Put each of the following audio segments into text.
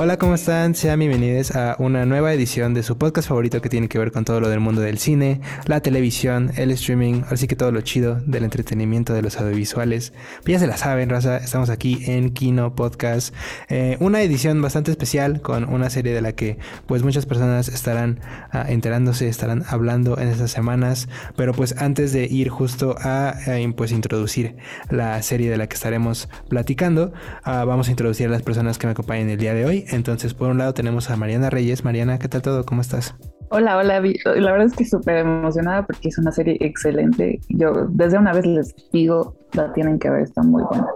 Hola, ¿cómo están? Sean bienvenidos a una nueva edición de su podcast favorito que tiene que ver con todo lo del mundo del cine, la televisión, el streaming, así que todo lo chido del entretenimiento de los audiovisuales. Pues ya se la saben, raza, estamos aquí en Kino Podcast, eh, una edición bastante especial con una serie de la que pues muchas personas estarán ah, enterándose, estarán hablando en estas semanas, pero pues antes de ir justo a eh, pues introducir la serie de la que estaremos platicando, ah, vamos a introducir a las personas que me acompañan el día de hoy. Entonces, por un lado tenemos a Mariana Reyes. Mariana, ¿qué tal todo? ¿Cómo estás? Hola, hola. La verdad es que súper emocionada porque es una serie excelente. Yo desde una vez les digo, la tienen que ver, está muy buena.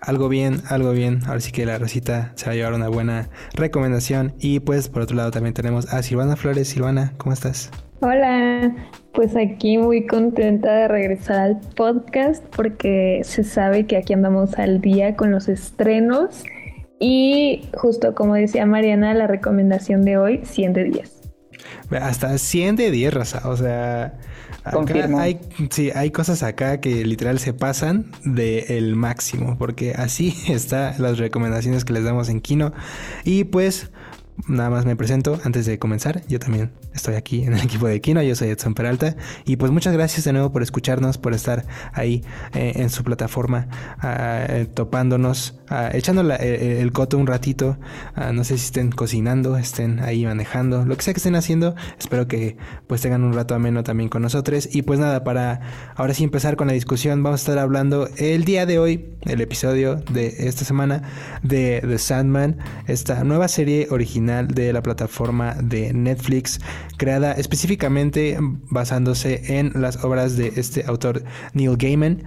Algo bien, algo bien. Ahora sí que la Rosita se va a llevar una buena recomendación. Y pues por otro lado también tenemos a Silvana Flores. Silvana, ¿cómo estás? Hola, pues aquí muy contenta de regresar al podcast porque se sabe que aquí andamos al día con los estrenos y justo como decía Mariana, la recomendación de hoy, 100 de 10. Hasta 100 de 10, raza. O sea, hay, sí, hay cosas acá que literal se pasan del máximo, porque así están las recomendaciones que les damos en Kino. Y pues nada más me presento antes de comenzar. Yo también estoy aquí en el equipo de Kino. Yo soy Edson Peralta. Y pues muchas gracias de nuevo por escucharnos, por estar ahí eh, en su plataforma, ah, eh, topándonos, echando eh, el coto un ratito. Ah, no sé si estén cocinando, estén ahí manejando, lo que sea que estén haciendo. Espero que pues tengan un rato ameno también con nosotros. Y pues nada, para ahora sí empezar con la discusión, vamos a estar hablando el día de hoy, el episodio de esta semana de The Sandman, esta nueva serie original de la plataforma de Netflix, creada específicamente basándose en las obras de este autor Neil Gaiman.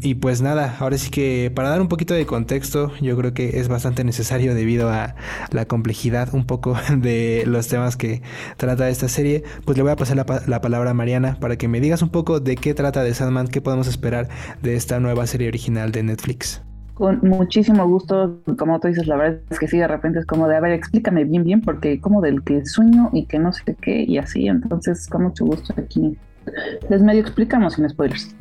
y pues nada, ahora sí que para dar un poquito de contexto, yo creo que es bastante necesario debido a la complejidad un poco de los temas que trata esta serie, pues le voy a pasar la, la palabra a Mariana para que me digas un poco de qué trata de Sandman, qué podemos esperar de esta nueva serie original de Netflix con muchísimo gusto, como tú dices, la verdad es que sí, de repente es como de, a ver, explícame bien, bien, porque como del que sueño y que no sé qué y así, entonces con mucho gusto aquí les medio explicamos sin spoilers.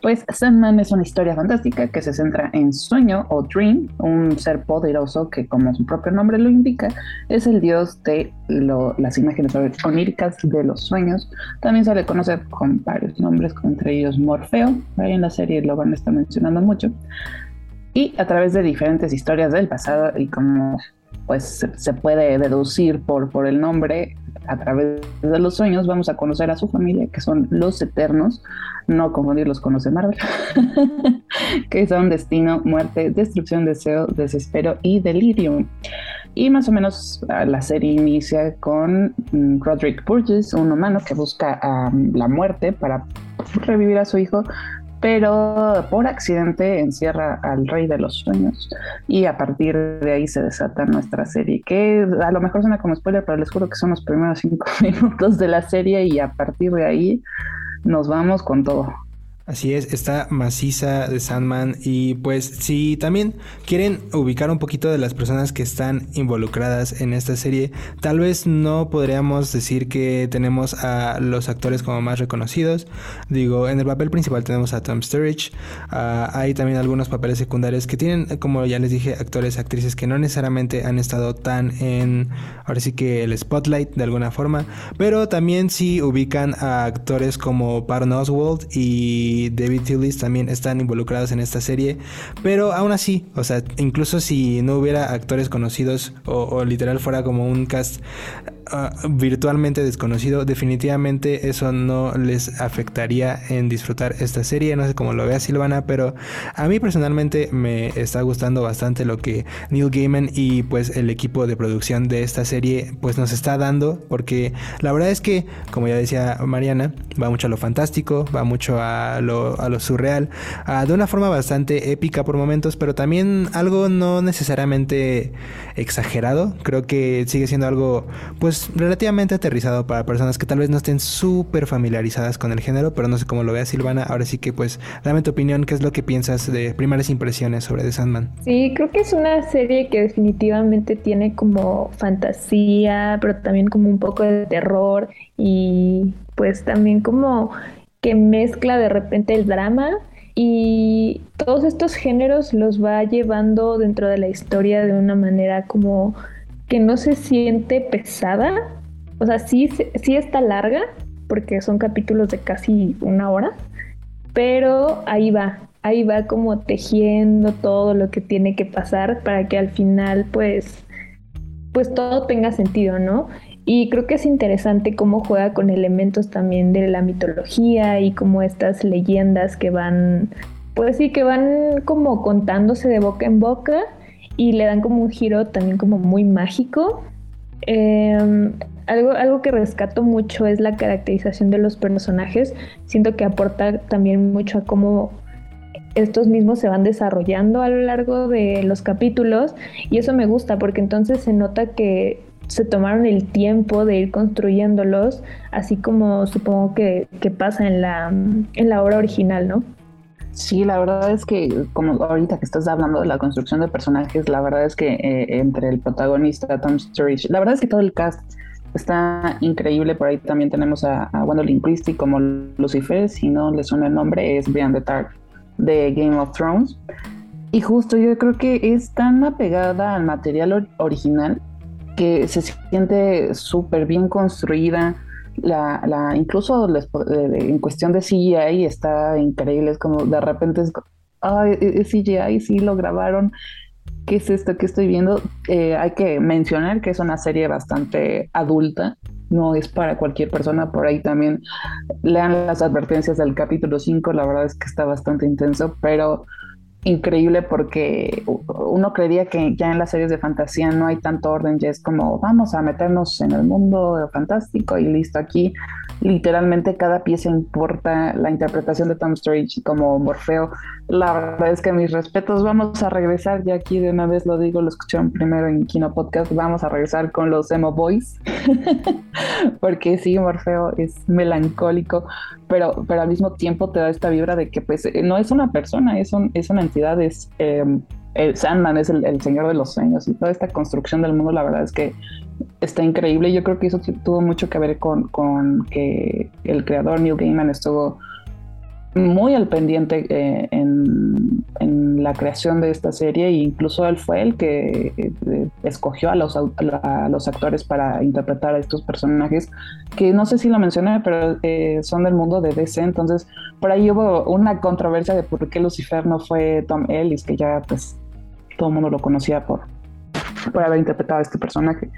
Pues Sandman es una historia fantástica que se centra en sueño o dream, un ser poderoso que como su propio nombre lo indica, es el dios de las imágenes oníricas de los sueños. También se le conoce con varios nombres, entre ellos Morfeo, ahí en la serie lo van a estar mencionando mucho y a través de diferentes historias del pasado y como pues se, puede deducir por, por el nombre, a través de los sueños vamos a conocer a su familia, que son los eternos, no confundirlos con los de Marvel, que son destino, muerte, destrucción, deseo, desespero y delirio. Y más o menos la serie inicia con mm, Roderick Burgess, un humano que busca la muerte para revivir a su hijo, pero por accidente encierra al rey de los sueños y a partir de ahí se desata nuestra serie, que a lo mejor suena como spoiler, pero les juro que son los primeros cinco minutos de la serie y a partir de ahí nos vamos con todo. Así es, está maciza de Sandman y pues si también quieren ubicar un poquito de las personas que están involucradas en esta serie, tal vez no podríamos decir que tenemos a los actores como más reconocidos. Digo, en el papel principal tenemos a Tom Sturridge, ah, hay también algunos papeles secundarios que tienen, como ya les dije, actores, actrices que no necesariamente han estado tan en, ahora sí que el spotlight de alguna forma, pero también sí ubican a actores como Baron Oswald y David Tillis también están involucrados en esta serie. Pero aún así, o sea, incluso si no hubiera actores conocidos o literal fuera como un cast Ah, virtualmente desconocido, definitivamente eso no les afectaría en disfrutar esta serie. No sé cómo lo vea Silvana, pero a mí personalmente me está gustando bastante lo que Neil Gaiman y pues el equipo de producción de esta serie pues nos está dando, porque la verdad es que, como ya decía Mariana, va mucho a lo fantástico, va mucho a lo, a lo surreal, de una forma bastante épica por momentos, pero también algo no necesariamente exagerado. Creo que sigue siendo algo pues relativamente aterrizado para personas que tal vez no estén súper familiarizadas con el género, pero no sé cómo lo vea Silvana. Ahora sí que pues dame tu opinión, ¿qué es lo que piensas de primeras impresiones sobre The Sandman? Sí, creo que es una serie que definitivamente tiene como fantasía, pero también como un poco de terror y pues también como que mezcla de repente el drama y todos estos géneros los va llevando dentro de la historia de una manera como que no se siente pesada, o sea, sí, sí está larga, porque son capítulos de casi una hora, pero ahí va, ahí va como tejiendo todo lo que tiene que pasar para que al final pues pues todo tenga sentido, ¿no? Y creo que es interesante cómo juega con elementos también de la mitología y como estas leyendas que van, pues sí, que van como contándose de boca en boca y le dan como un giro también como muy mágico. Em, algo, algo que rescato mucho es la caracterización de los personajes. Siento que aporta también mucho a cómo estos mismos se van desarrollando a lo largo de los capítulos y eso me gusta porque entonces se nota que se tomaron el tiempo de ir construyéndolos, así como supongo que, pasa en la, en la obra original, ¿no? Sí, la verdad es que, como ahorita que estás hablando de la construcción de personajes, la verdad es que eh, entre el protagonista Tom Sturridge, la verdad es que todo el cast está increíble. Por ahí también tenemos a, a Gwendolyn Christie como Lucifer, si no le suena el nombre, es Brian de Tark de Game of Thrones. Y justo yo creo que es tan apegada al material original que se siente súper bien construida. La, la, incluso en cuestión de CGI está increíble. Es como de repente es, ay, es CGI, sí lo grabaron. ¿Qué es esto que estoy viendo? Eh, hay que mencionar que es una serie bastante adulta no es para cualquier persona. Por ahí también lean las advertencias del capítulo 5, la verdad es que está bastante intenso, pero increíble porque uno creería que ya en las series de fantasía no hay tanto orden, ya es como vamos a meternos en el mundo fantástico y listo aquí literalmente cada pieza importa la interpretación de Tom Sturridge como Morfeo. La verdad es que mis respetos, vamos a regresar, ya aquí de una vez lo digo, lo escucharon primero en Kino Podcast, vamos a regresar con los Emo Boys, porque sí, Morfeo es melancólico, pero, pero al mismo tiempo te da esta vibra de que pues no es una persona, es, un, es una entidad, es... Em, el Sandman es el, el, señor de los sueños y toda esta construcción del mundo, la verdad es que está increíble. Yo creo que eso tuvo mucho que ver con, con que el creador Neil Gaiman estuvo muy al pendiente eh, en, la creación de esta serie e incluso él fue el que eh, escogió a los, a los actores para interpretar a estos personajes que no sé si lo mencioné pero eh, son del mundo de DC entonces por ahí hubo una controversia de por qué Lucifer no fue Tom Ellis que ya pues todo el mundo lo conocía por, por haber interpretado este personaje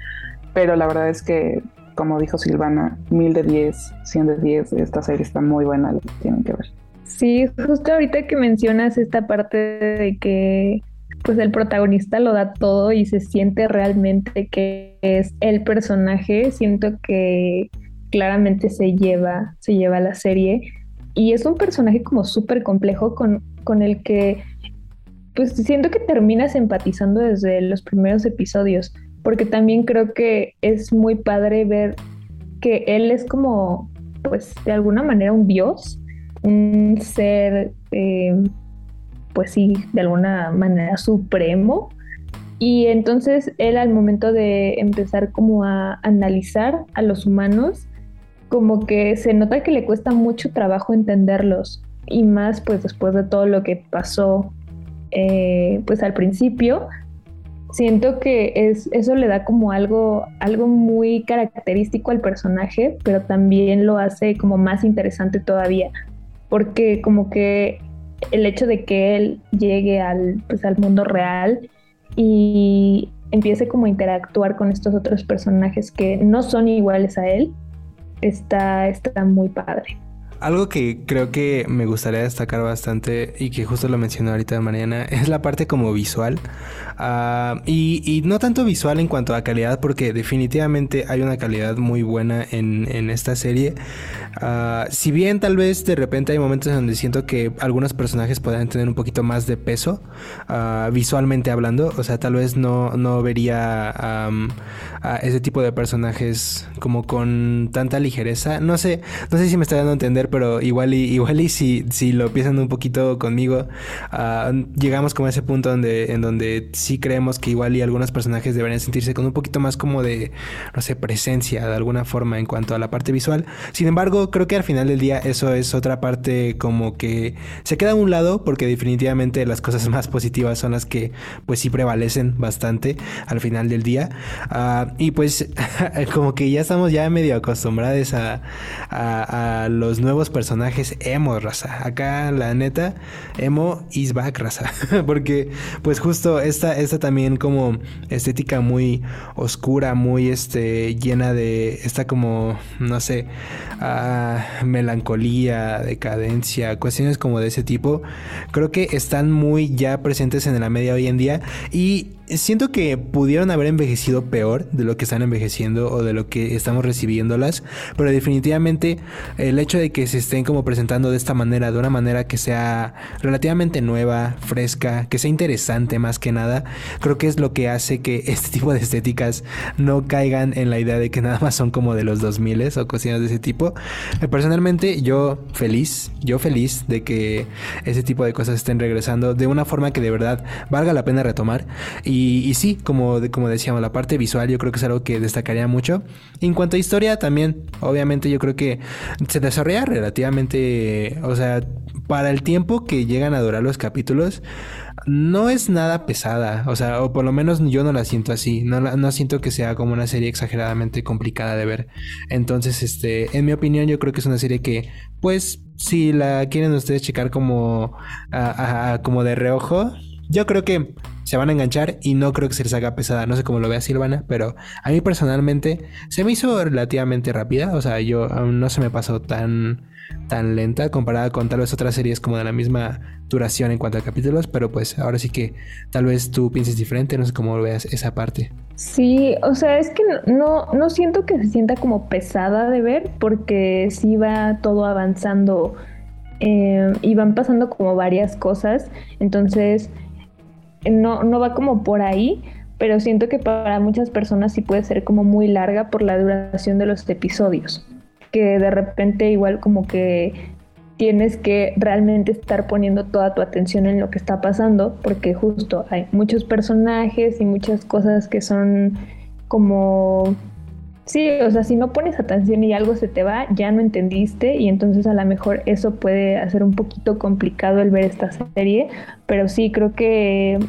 pero la verdad es que, como dijo Silvana, mil de diez, cien de diez, esta serie está muy buena, lo tienen que ver. Sí, justo ahorita que mencionas esta parte de que pues el protagonista lo da todo y se siente realmente que es el personaje, siento que claramente se lleva, se lleva la serie. Y es un personaje como súper complejo con, con el que pues siento que terminas empatizando desde los primeros episodios porque también creo que es muy padre ver que él es como, pues de alguna manera un dios, un ser, eh, pues sí, de alguna manera supremo. Y entonces él al momento de empezar como a analizar a los humanos, como que se nota que le cuesta mucho trabajo entenderlos. Y más pues después de todo lo que pasó eh, pues al principio, siento que es, eso le da como algo, algo muy característico al personaje, pero también lo hace como más interesante todavía, porque como que el hecho de que él llegue al, pues, al mundo real y empiece como a interactuar con estos otros personajes que no son iguales a él, está, está muy padre. Algo que creo que me gustaría destacar bastante y que justo lo mencionó ahorita Mariana es la parte como visual. Ah, y, no tanto visual en cuanto a calidad, porque definitivamente hay una calidad muy buena en, esta serie. Ah, si bien tal vez de repente hay momentos donde siento que algunos personajes puedan tener un poquito más de peso, ah, visualmente hablando, o sea, tal vez no, no vería ese tipo de personajes como con tanta ligereza. No sé, no sé si me está dando a entender, pero igual y, igual y si, si lo piensan un poquito conmigo, ah, llegamos como a ese punto donde, en donde sí creemos que igual y algunos personajes deberían sentirse con un poquito más como de, no sé, presencia de alguna forma en cuanto a la parte visual. Sin embargo, creo que al final del día eso es otra parte como que se queda a un lado porque definitivamente las cosas más positivas son las que pues sí prevalecen bastante al final del día. Ah, y pues como que ya estamos ya medio acostumbrados a, a, los nuevos personajes emo, raza. Acá la neta, emo is back, raza. porque pues justo esta, esta también como estética muy oscura, muy este, llena de esta como, no sé, ah, melancolía, decadencia, cuestiones como de ese tipo, creo que están muy ya presentes en la media hoy en día y siento que pudieron haber envejecido peor de lo que están envejeciendo o de lo que estamos recibiéndolas, pero definitivamente el hecho de que se estén como presentando de esta manera, de una manera que sea relativamente nueva, fresca, que sea interesante más que nada, creo que es lo que hace que este tipo de estéticas no caigan en la idea de que nada más son como de los 2000 o cocinas de ese tipo. Eh, personalmente yo feliz, yo feliz de que ese tipo de cosas estén regresando de una forma que de verdad valga la pena retomar sí, como, como decíamos, la parte visual yo creo que es algo que destacaría mucho. En cuanto a historia, también, obviamente yo creo que se desarrolla relativamente, o sea, para el tiempo que llegan a durar los capítulos, no es nada pesada, o sea, o por lo menos yo no la siento así, no, no siento que sea como una serie exageradamente complicada de ver. Entonces, este, en mi opinión, yo creo que es una serie que, pues, si la quieren ustedes checar como, como de reojo, yo creo que se van a enganchar y no creo que se les haga pesada. No sé cómo lo vea Silvana, pero a mí personalmente se me hizo relativamente rápida. O sea, yo no se me pasó tan, tan lenta comparada con tal vez otras series como de la misma duración en cuanto a capítulos. Pero pues ahora sí que tal vez tú pienses diferente. No sé cómo lo veas esa parte. Sí, o sea, es que no, no siento que se sienta como pesada de ver porque sí va todo avanzando. Eh, y van pasando como varias cosas. Entonces no, no va como por ahí, pero siento que para muchas personas sí puede ser como muy larga por la duración de los episodios, que de repente igual como que tienes que realmente estar poniendo toda tu atención en lo que está pasando, porque justo hay muchos personajes y muchas cosas que son como... Sí, o sea, si no pones atención y algo se te va, ya no entendiste y entonces a lo mejor eso puede hacer un poquito complicado el ver esta serie, pero sí creo que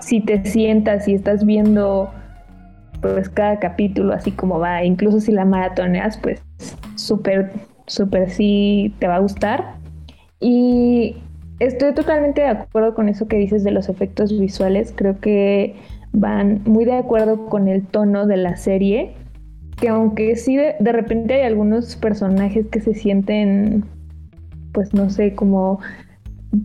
si te sientas y estás viendo pues cada capítulo así como va, incluso si la maratoneas, pues súper, súper sí te va a gustar. Y estoy totalmente de acuerdo con eso que dices de los efectos visuales, creo que van muy de acuerdo con el tono de la serie, que aunque sí de, de repente hay algunos personajes que se sienten, pues no sé, como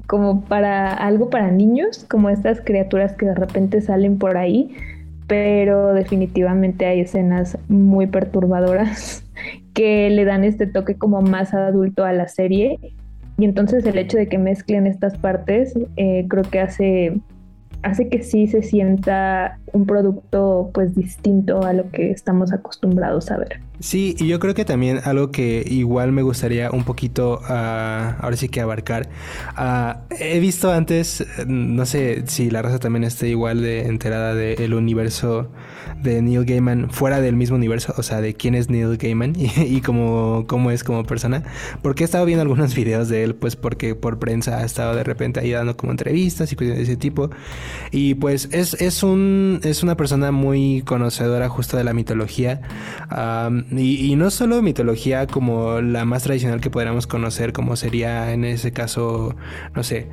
como para algo para niños, como estas criaturas que de repente salen por ahí, pero definitivamente hay escenas muy perturbadoras que le dan este toque como más adulto a la serie. Y entonces el hecho de que mezclen estas partes eh, creo que hace hace que sí se sienta un producto pues distinto a lo que estamos acostumbrados a ver. Sí, y yo creo que también algo que igual me gustaría un poquito, uh, ahora sí que abarcar. Uh, he visto antes, no sé si la raza también esté igual de enterada del universo de Neil Gaiman fuera del mismo universo, o sea, de quién es Neil Gaiman y, y cómo, cómo, es como persona. Porque he estado viendo algunos videos de él, pues porque por prensa ha estado de repente ahí dando como entrevistas y cosas de ese tipo. Y pues es, es, un, es una persona muy conocedora justo de la mitología. Y, no solo mitología como la más tradicional que podríamos conocer, como sería en ese caso, no sé,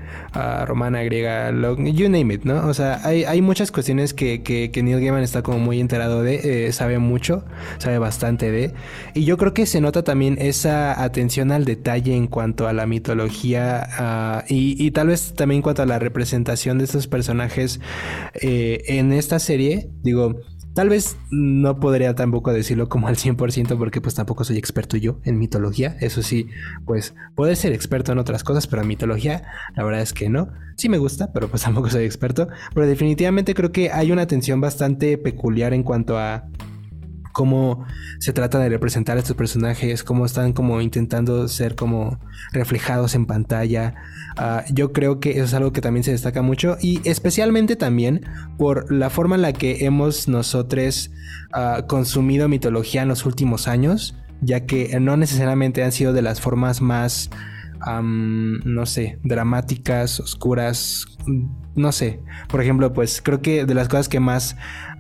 romana, griega, you name it, ¿no? O sea, hay, hay muchas cuestiones que, que, Neil Gaiman está como muy enterado de, eh, sabe mucho, sabe bastante de. Y yo creo que se nota también esa atención al detalle en cuanto a la mitología ah, y, y, tal vez también en cuanto a la representación de estos personajes eh, en esta serie. Digo, Tal vez no podría tampoco decirlo como al 100% porque pues tampoco soy experto yo en mitología. Eso sí, pues puedo ser experto en otras cosas, pero en mitología la verdad es que no. Sí me gusta, pero pues tampoco soy experto. Pero definitivamente creo que hay una atención bastante peculiar en cuanto a cómo se trata de representar a estos personajes, cómo están como intentando ser como reflejados en pantalla. Ah, yo creo que eso es algo que también se destaca mucho y especialmente también por la forma en la que hemos nosotros uh, consumido mitología en los últimos años, ya que no necesariamente han sido de las formas más no sé, dramáticas, oscuras, no sé. Por ejemplo, pues creo que de las cosas que más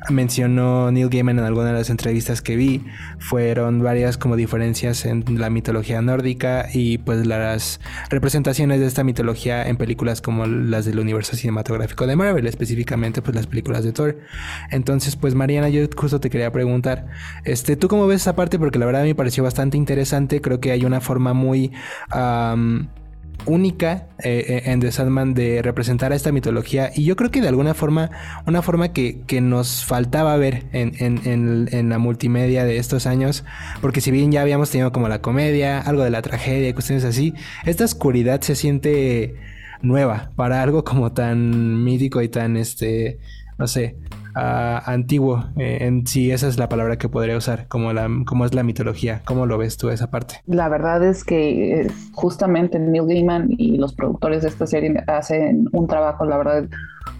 mencionó Neil Gaiman en alguna de las entrevistas que vi fueron varias como diferencias en la mitología nórdica y pues las representaciones de esta mitología en películas como las del universo cinematográfico de Marvel, específicamente pues las películas de Thor. Entonces, pues Mariana, yo justo te quería preguntar, este, ¿tú cómo ves esa parte? Porque la verdad me pareció bastante interesante, creo que hay una forma muy única eh, eh, en The Sandman de representar a esta mitología. Y yo creo que de alguna forma, una forma que, nos faltaba ver en, la multimedia de estos años, porque si bien ya habíamos tenido como la comedia, algo de la tragedia, cuestiones así, esta oscuridad se siente nueva para algo como tan mítico y tan, este, no sé, antiguo, eh, en sí esa es la palabra que podría usar, como, la, como es la mitología. ¿Cómo lo ves tú esa parte? La verdad es que eh, justamente Neil Gaiman y los productores de esta serie hacen un trabajo, la verdad,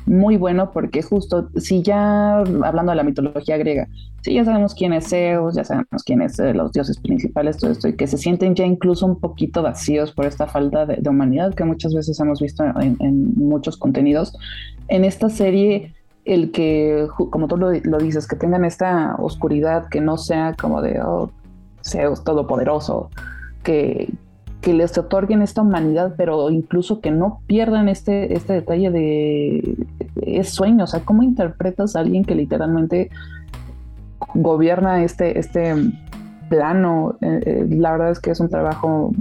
muy bueno porque justo si ya hablando de la mitología griega, si ya sabemos quién es Zeus, ya sabemos quiénes son eh, los dioses principales, todo esto, y que se sienten ya incluso un poquito vacíos por esta falta de, humanidad que muchas veces hemos visto en, en muchos contenidos, en esta serie el que, como tú lo, dices, que tengan esta oscuridad, que no sea como de, oh, Zeus todopoderoso, que, que les otorguen esta humanidad, pero incluso que no pierdan este, este detalle de, es sueño, o sea, ¿cómo interpretas a alguien que literalmente gobierna este, este plano? Eh, eh, la verdad es que es un trabajo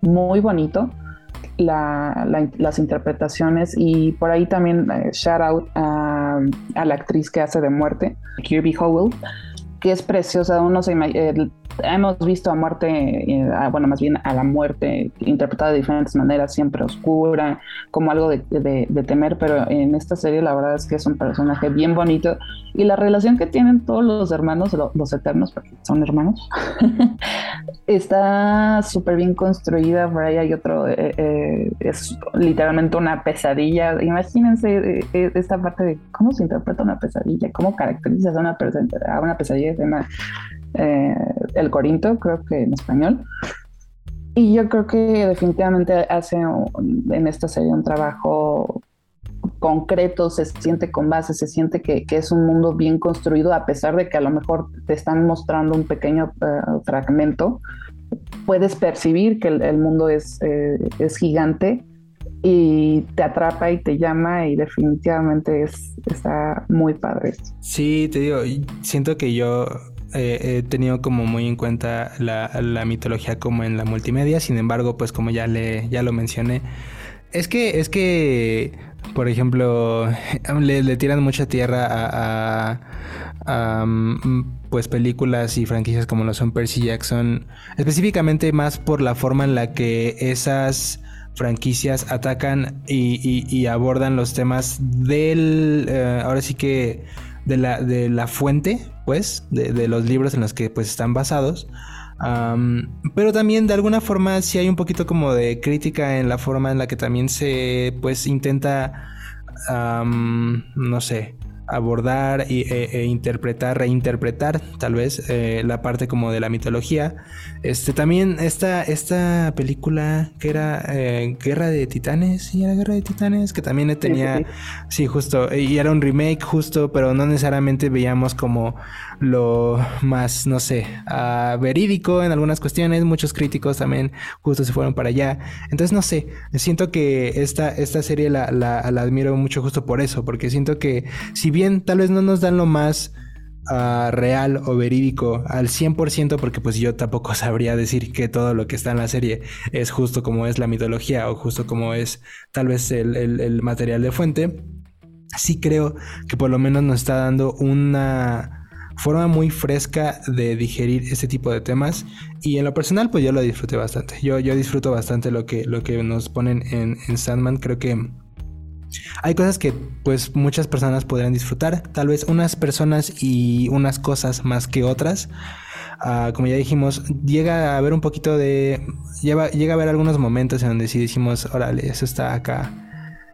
muy bonito las interpretaciones y por ahí también eh, shout out a, la actriz que hace de muerte, Kirby Howell, que es preciosa, uno se hemos visto a muerte, eh, bueno, más bien a la muerte interpretada de diferentes maneras, siempre oscura, como algo de, temer, pero en esta serie la verdad es que es un personaje bien bonito y la relación que tienen todos los hermanos, los, eternos, porque son hermanos, está súper bien construida, por ahí hay otro, eh, eh, es literalmente una pesadilla, imagínense esta parte de cómo se interpreta una pesadilla, cómo caracterizas a una, a una pesadilla, de una eh, El Corinto, creo que en español. Y yo creo que definitivamente hace en esta serie un trabajo concreto, se siente con base, se siente que, es un mundo bien construido, a pesar de que a lo mejor te están mostrando un pequeño eh, fragmento, puedes percibir que el, mundo es, eh, es gigante y te atrapa y te llama y definitivamente es, está muy padre. Sí, te digo, siento que yo he tenido como muy en cuenta la, mitología como en la multimedia, sin embargo, pues como ya le ya lo mencioné, es que es que por ejemplo le, tiran mucha tierra a, a, mm, pues películas y franquicias como lo son Percy Jackson, específicamente más por la forma en la que esas franquicias atacan y, abordan los temas del eh, ahora sí que de la, de la fuente, pues, de, los libros en los que pues están basados. pero también de alguna forma sí hay un poquito como de crítica en la forma en la que también se pues intenta, no sé, abordar e, e, interpretar, reinterpretar tal vez eh, la parte como de la mitología. Este también esta, esta película que era eh, Guerra de Titanes, sí era Guerra de Titanes, que también tenía, sí, justo, y era un remake justo, pero no necesariamente veíamos como lo más, no sé, uh, verídico en algunas cuestiones. Muchos críticos también justo se fueron para allá. Entonces, no sé, siento que esta, esta serie la, la, admiro mucho justo por eso, porque siento que si bien tal vez no nos dan lo más... Uh, real o verídico al 100% porque pues yo tampoco sabría decir que todo lo que está en la serie es justo como es la mitología o justo como es tal vez el, el material de fuente sí creo que por lo menos nos está dando una forma muy fresca de digerir este tipo de temas y en lo personal pues yo lo disfruté bastante. Yo, yo disfruto bastante lo que, lo que nos ponen en, Sandman, creo que hay cosas que pues muchas personas podrían disfrutar, tal vez unas personas y unas cosas más que otras. Ah, como ya dijimos, llega a haber un poquito de... Llega, a haber algunos momentos en donde sí decimos, órale, eso está acá,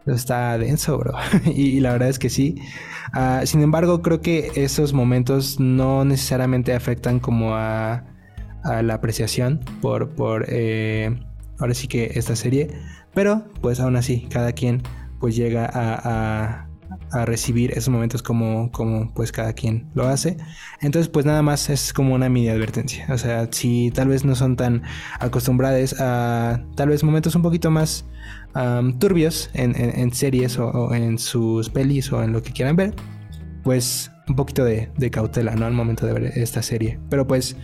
está denso, bro. y, la verdad es que sí. Ah, sin embargo, creo que esos momentos no necesariamente afectan como a, a la apreciación por, por eh, ahora sí que esta serie. Pero pues aún así, cada quien pues llega a, a, recibir esos momentos como, como pues cada quien lo hace. Entonces pues nada más es como una mini advertencia. O sea, si tal vez no son tan acostumbrados a tal vez momentos un poquito más turbios en, series o, en sus pelis o en lo que quieran ver, pues un poquito de, de cautela, ¿no? Al momento de ver esta serie. Pero pues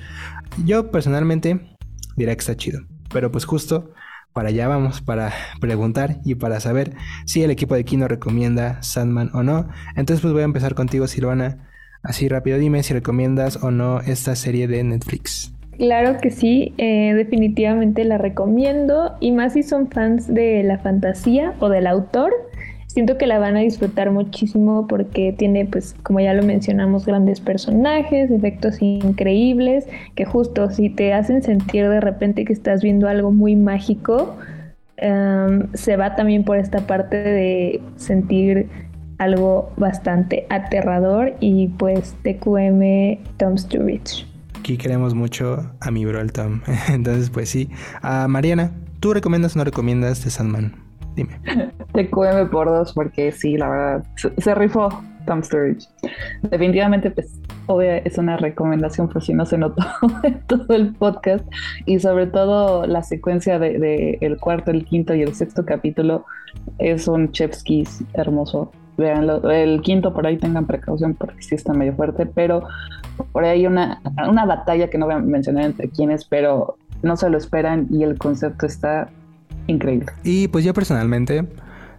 yo personalmente diría que está chido. Pero pues justo para allá vamos, para preguntar y para saber si el equipo de Kino recomienda Sandman o no. Entonces pues voy a empezar contigo Silvana. Así rápido dime si recomiendas o no esta serie de Netflix. Claro que sí, eh, definitivamente la recomiendo y más si son fans de la fantasía o del autor. Siento que la van a disfrutar muchísimo porque tiene, pues, como ya lo mencionamos, grandes personajes, efectos increíbles, que justo si te hacen sentir de repente que estás viendo algo muy mágico, em, se va también por esta parte de sentir algo bastante aterrador y pues TQM Tom Sturridge. Aquí queremos mucho a mi bro el Tom. Entonces, pues sí. a Mariana, ¿tú recomiendas o no recomiendas de Sandman? Dime. TQM por dos, porque sí, la verdad, se, rifó Tom Sturridge. Definitivamente, pues, obvio, es una recomendación por si no se notó en todo el podcast. Y sobre todo la secuencia de, el cuarto, el quinto y el sexto capítulo es un Chevskis hermoso. Veanlo. El quinto por ahí tengan precaución porque sí está medio fuerte, pero por ahí hay una, una batalla que no voy a mencionar entre quienes, pero no se lo esperan y el concepto está increíble. Y pues yo personalmente,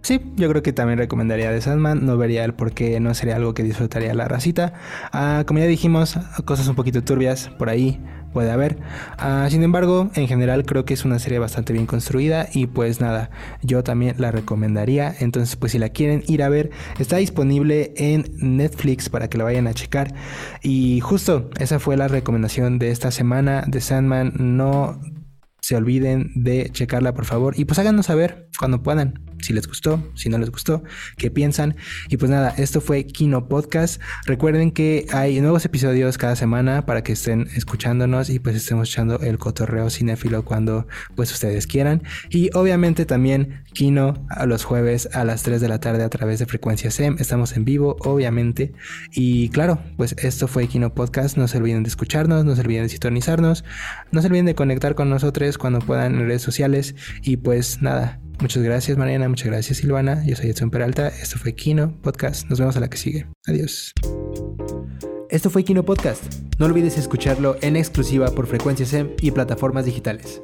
sí, yo creo que también recomendaría The Sandman. No vería el por qué no sería algo que disfrutaría la racita. Ah, como ya dijimos, cosas un poquito turbias por ahí puede haber. Ah, sin embargo, en general creo que es una serie bastante bien construida y pues nada, yo también la recomendaría. Entonces, pues si la quieren ir a ver, está disponible en Netflix para que la vayan a checar. Y justo esa fue la recomendación de esta semana de Sandman. No se olviden de checarla por favor y pues háganos saber cuando puedan si les gustó, si no les gustó, qué piensan. Y pues nada, esto fue Kino Podcast. Recuerden que hay nuevos episodios cada semana para que estén escuchándonos y pues estemos echando el cotorreo cinéfilo cuando pues ustedes quieran. Y obviamente también Kino a los jueves a las 3 de la tarde a través de Frecuencia SEM. Estamos en vivo, obviamente. Y claro, pues esto fue Kino Podcast. No se olviden de escucharnos, no se olviden de sintonizarnos, no se olviden de conectar con nosotros cuando puedan en redes sociales. Y pues nada, muchas gracias Mariana, muchas gracias Silvana. Yo soy Edson Peralta. Esto fue Kino Podcast. Nos vemos a la que sigue. Adiós. Esto fue Kino Podcast. No olvides escucharlo en exclusiva por Frecuencia SEM y plataformas digitales.